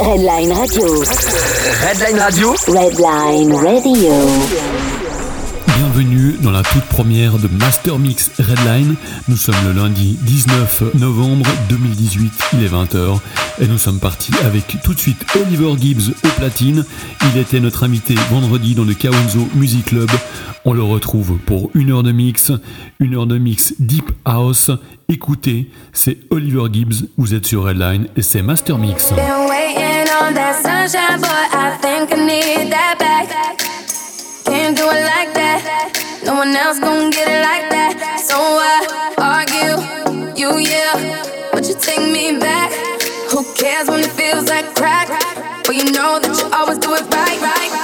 Redline Radio. Redline Radio. Redline Radio. Bienvenue dans la toute première de Master Mix Redline. Nous sommes le lundi 19 novembre 2018, il est 20h et nous sommes partis avec tout de suite Oliver Gibbs au platine. Il était notre invité vendredi dans le Kawenzo Music Club. On le retrouve pour une heure de mix, une heure de mix Deep House. Écoutez, c'est Oliver Gibbs, vous êtes sur Redline et c'est Master Mix. No one else gon' get it like that. So I argue, you yeah, but you take me back. Who cares when it feels like crack? But you know that you always do it right, right.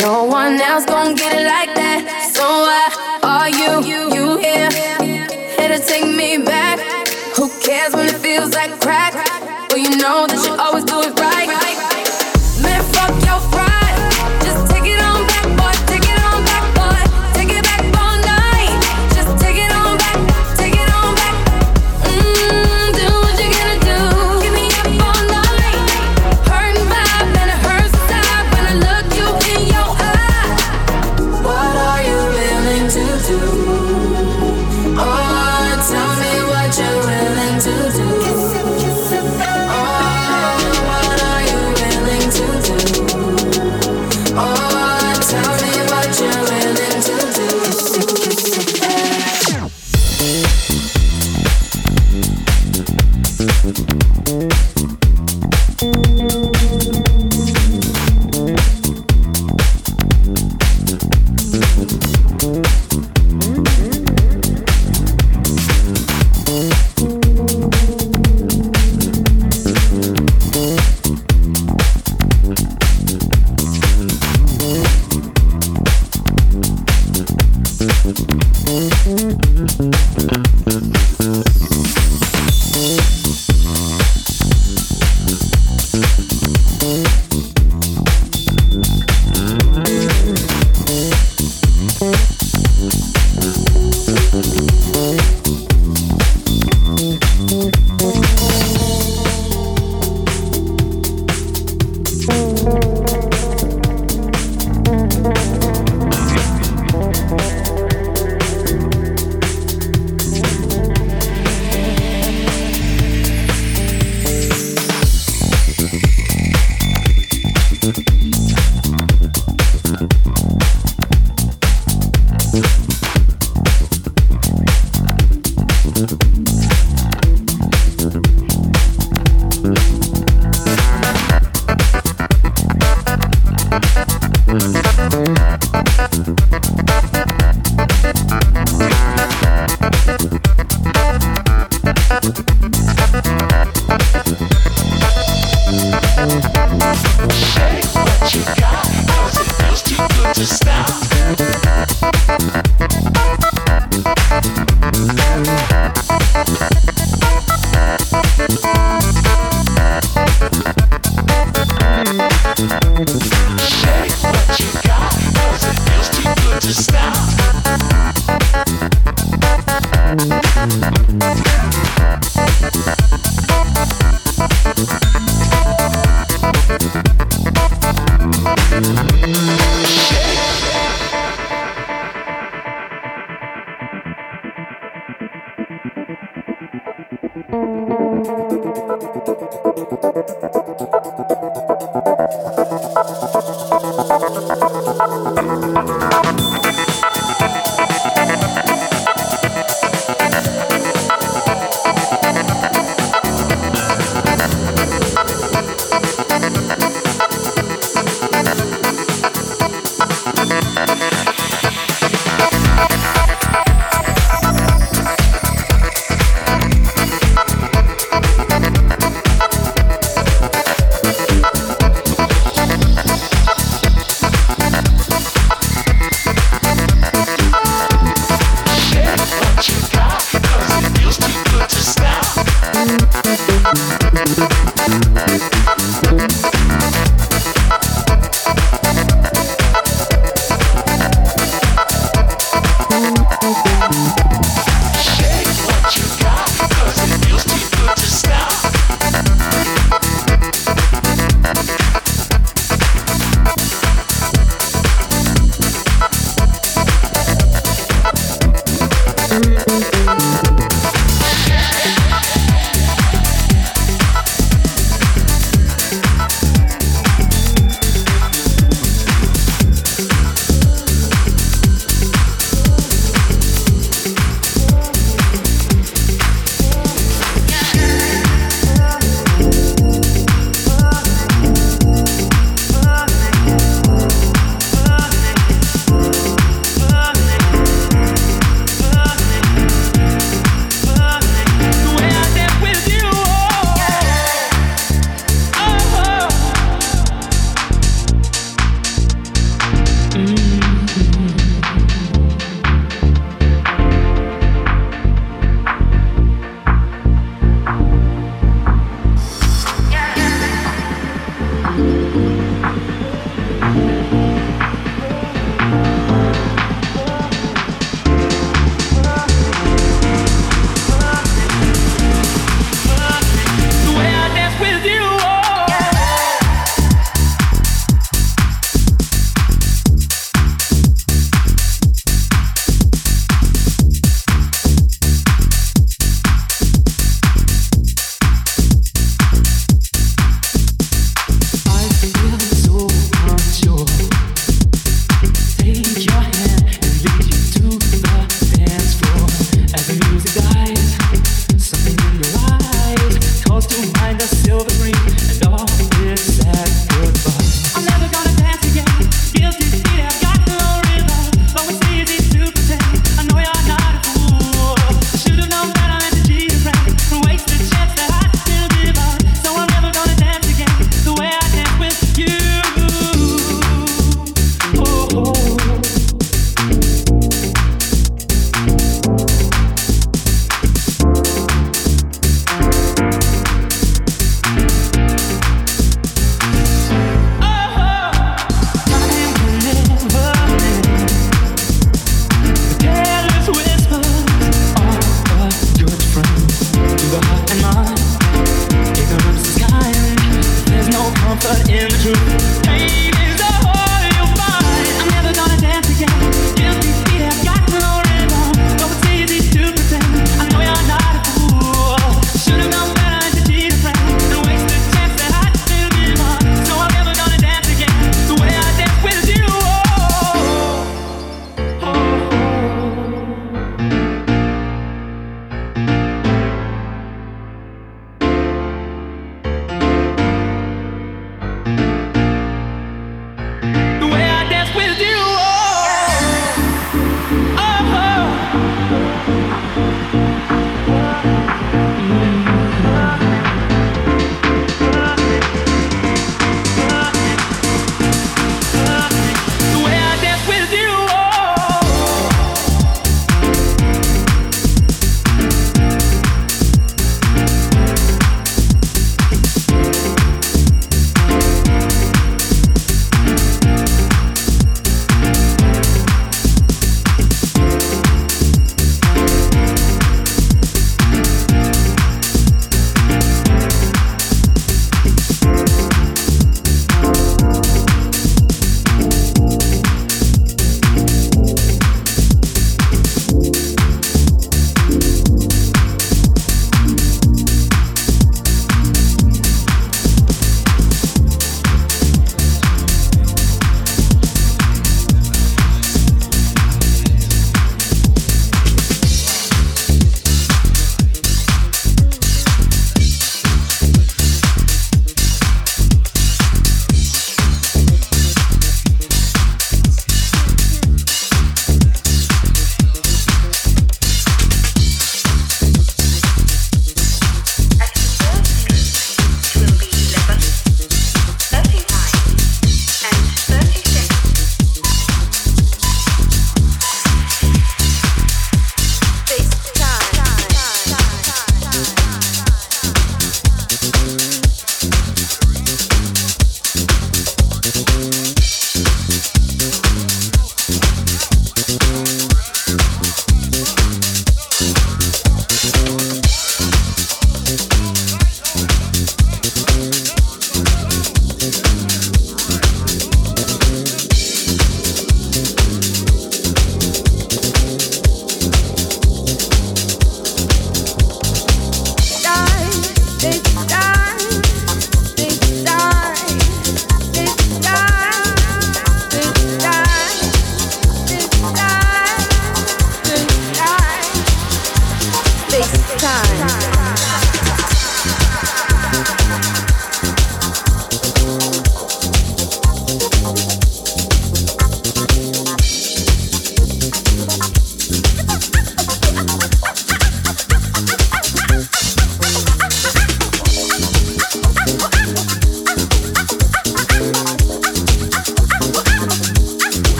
No one else gon' get it like that. So why are you, you here? Here to take me back. Who cares when it feels like crack? Well, you know that you always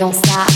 to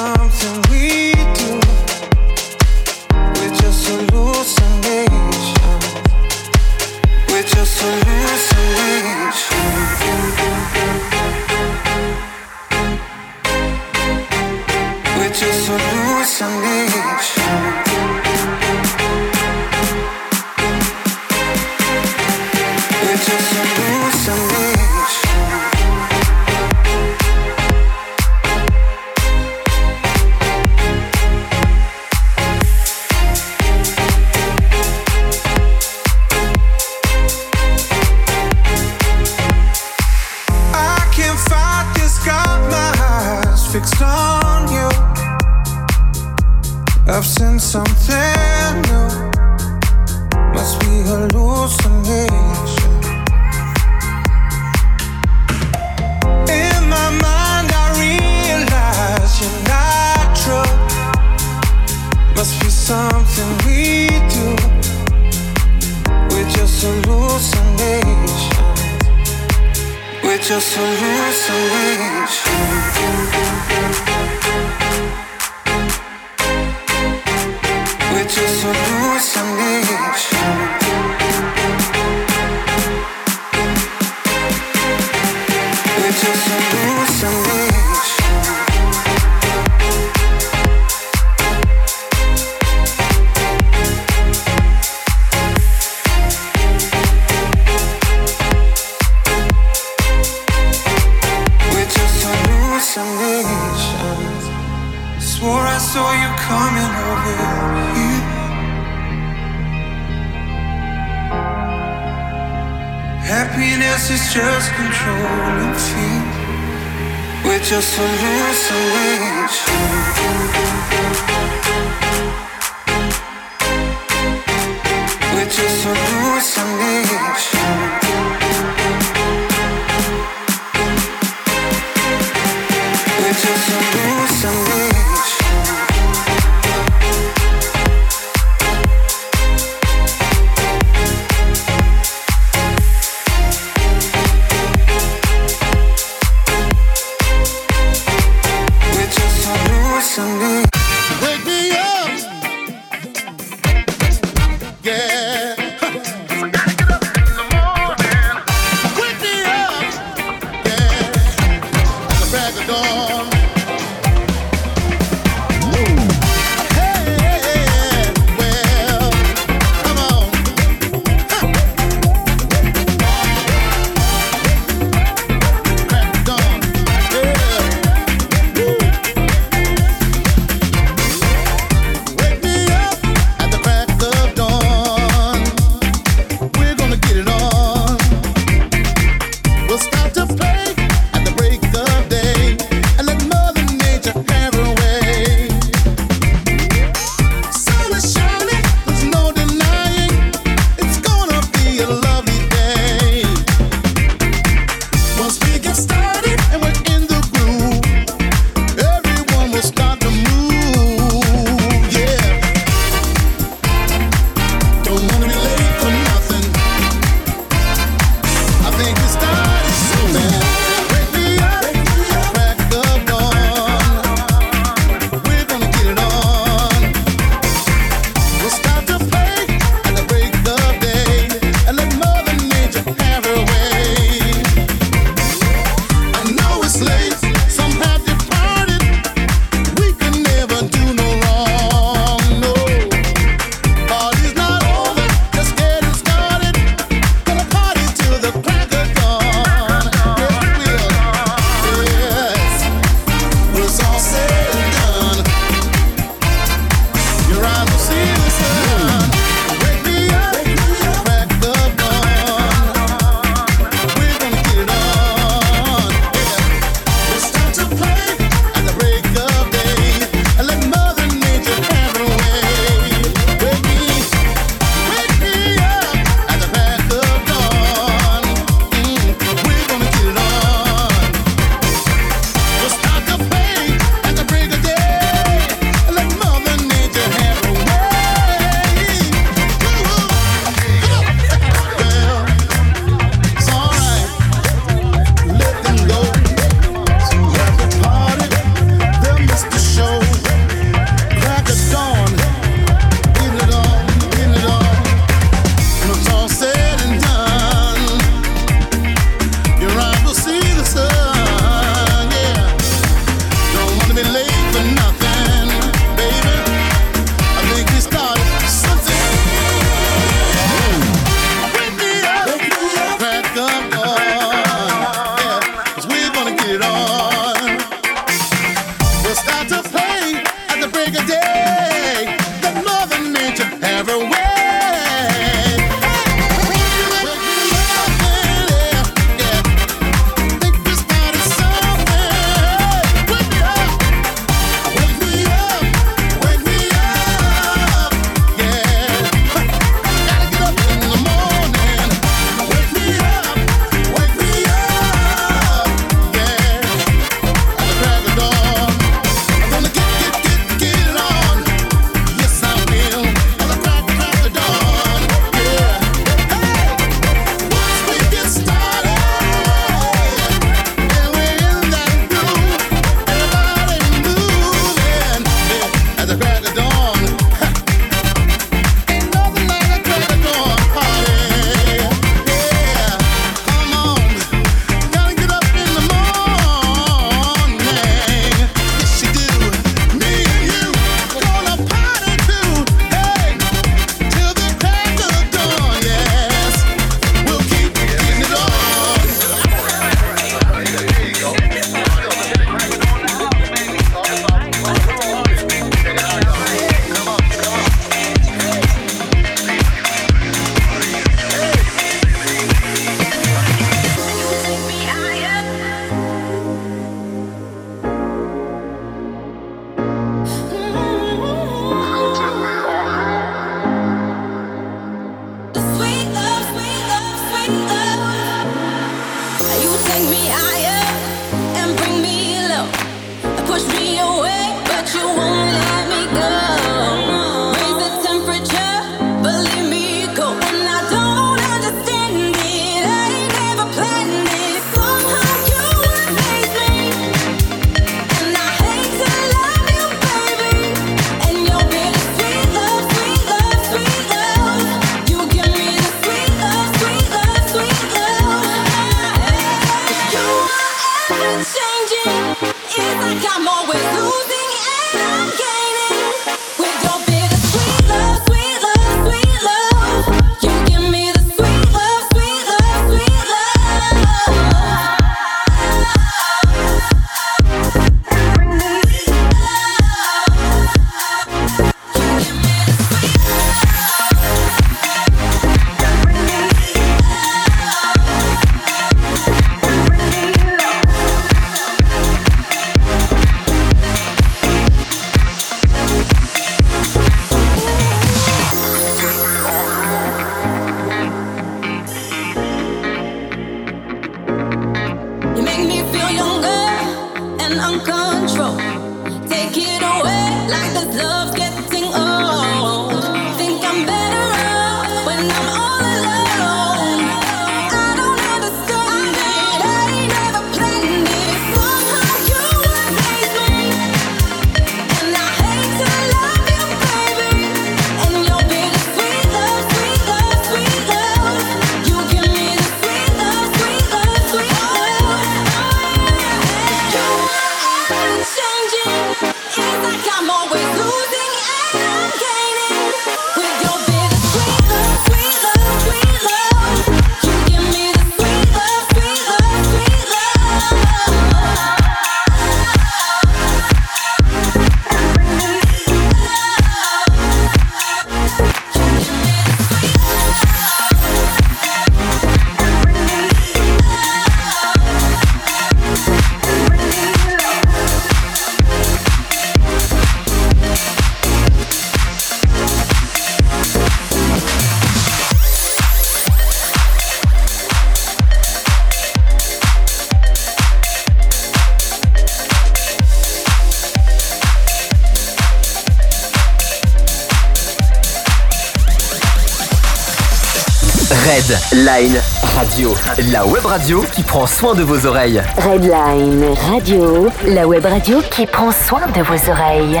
la web radio qui prend soin de vos oreilles. Redline Radio, la web radio qui prend soin de vos oreilles.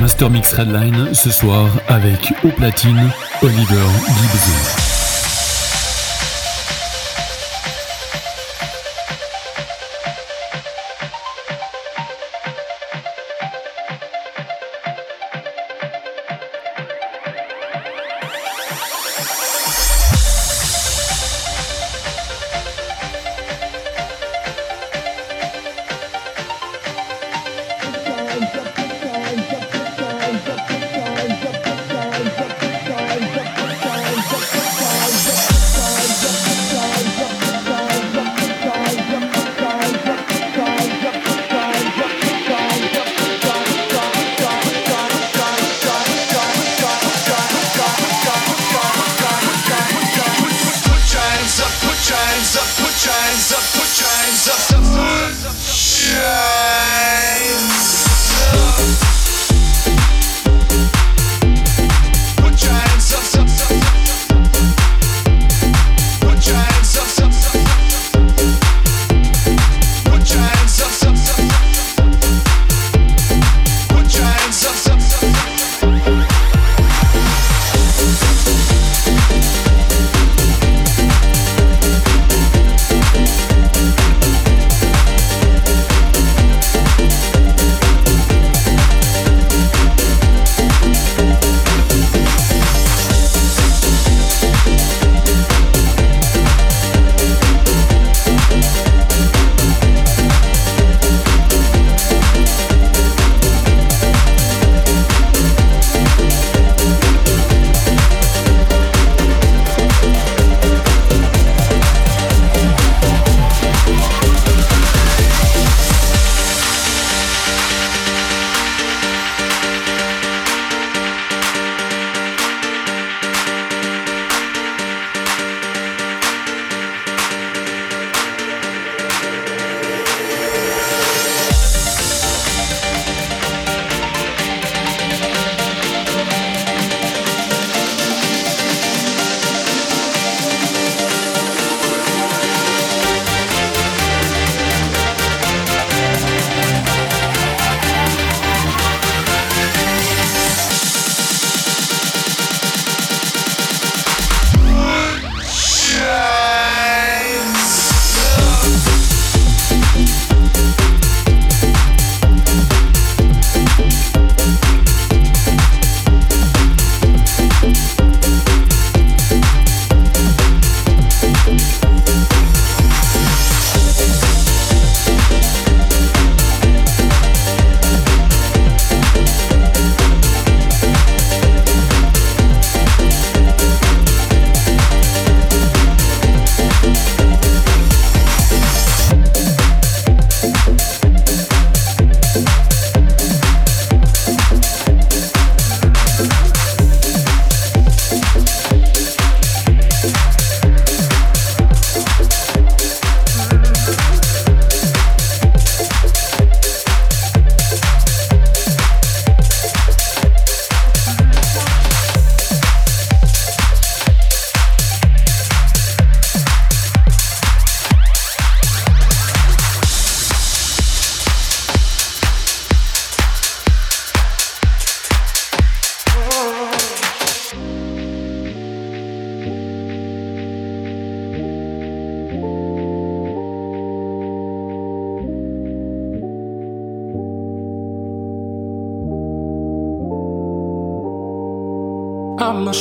Master Mix Redline ce soir avec au platine Oliver Gibbs.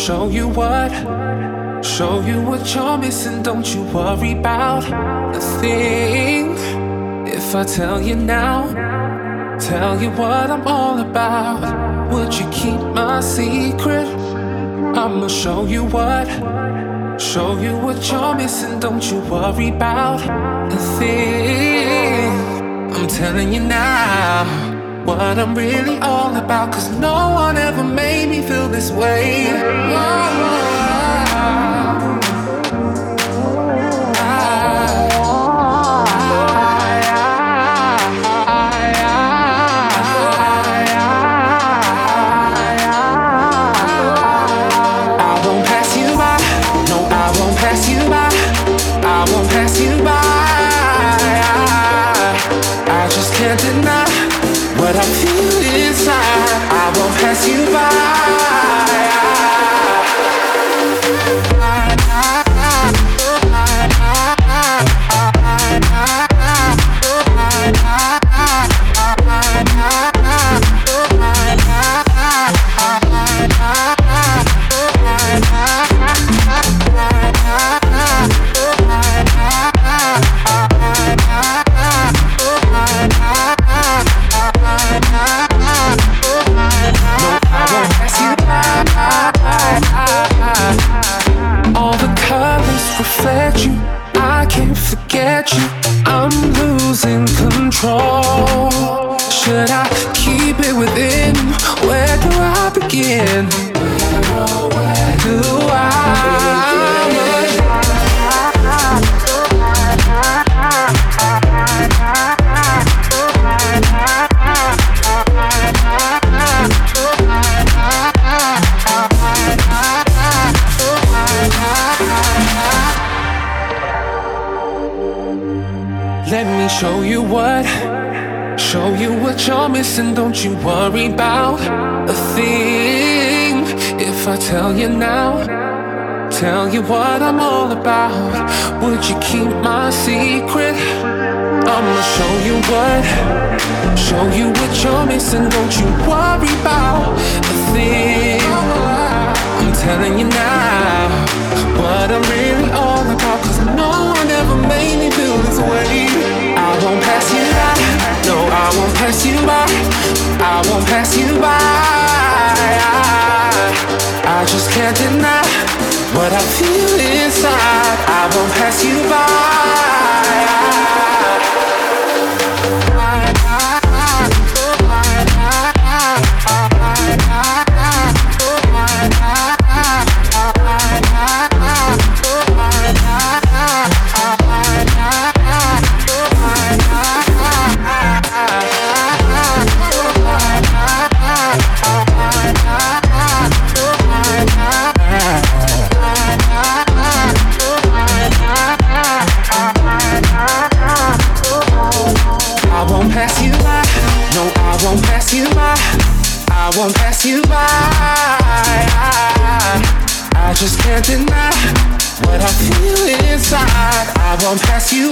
Show you what, show you what you're missing. Don't you worry about a thing. If I tell you now, tell you what I'm all about, would you keep my secret? I'ma show you what, show you what you're missing. Don't you worry about a thing. I'm telling you now what I'm really all about. Cause no one ever made me feel this way. Listen, don't you worry about a thing. If I tell you now, tell you what I'm all about, would you keep my secret? I'ma show you what, show you what you're missing. Don't you worry about a thing. I'm telling you now what I'm really all about. Cause no one ever made me feel this way. I won't pass you by. No, I won't pass you by. I won't pass you by. I just can't deny what I feel inside. I won't pass you by. Can't deny what I feel inside. I won't pass you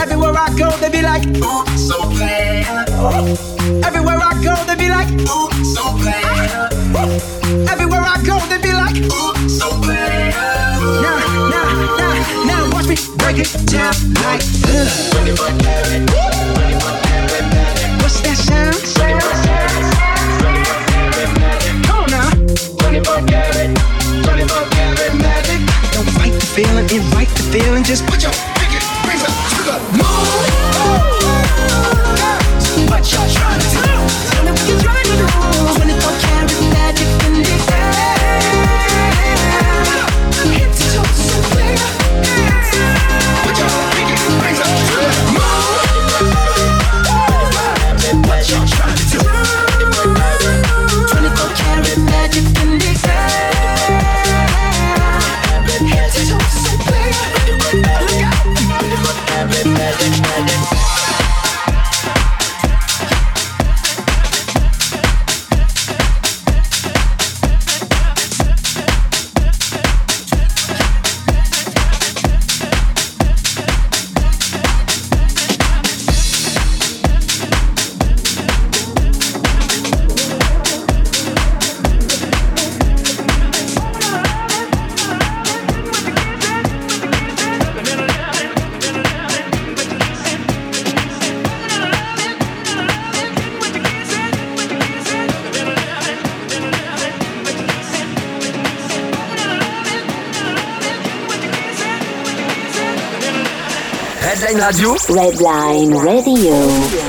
Everywhere I go, they be like, Ooh, so clear. Everywhere I go, they be like, Ooh, so clear. Everywhere I go, they be like, Ooh, so clear. Now, now, now, now, watch me break it down like this. Feeling. Just put your pinky rings up to the moon. What you're trying to do? Tell me what you're trying to do. Redline Radio.